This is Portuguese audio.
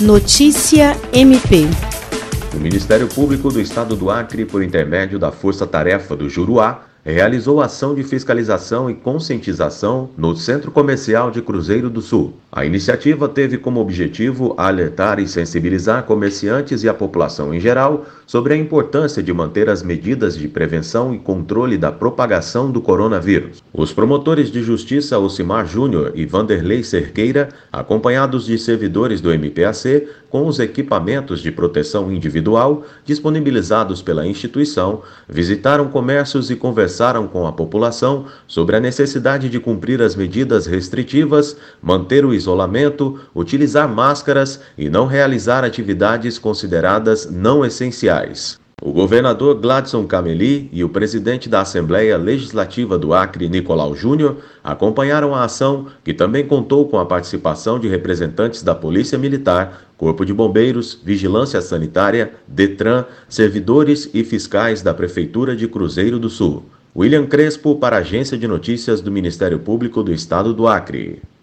Notícia MP. O Ministério Público do Estado do Acre, por intermédio da Força Tarefa do Juruá, realizou ação de fiscalização e conscientização no Centro Comercial de Cruzeiro do Sul. A iniciativa teve como objetivo alertar e sensibilizar comerciantes e a população em geral sobre a importância de manter as medidas de prevenção e controle da propagação do coronavírus. Os promotores de justiça Ocimar Júnior e Vanderlei Cerqueira, acompanhados de servidores do MPAC, com os equipamentos de proteção individual disponibilizados pela instituição, visitaram comércios e conversaram com a população sobre a necessidade de cumprir as medidas restritivas, manter o isolamento, utilizar máscaras e não realizar atividades consideradas não essenciais. O governador Gladson Cameli e o presidente da Assembleia Legislativa do Acre, Nicolau Júnior, acompanharam a ação, que também contou com a participação de representantes da Polícia Militar, Corpo de Bombeiros, Vigilância Sanitária, Detran, servidores e fiscais da Prefeitura de Cruzeiro do Sul. William Crespo, para a Agência de Notícias do Ministério Público do Estado do Acre.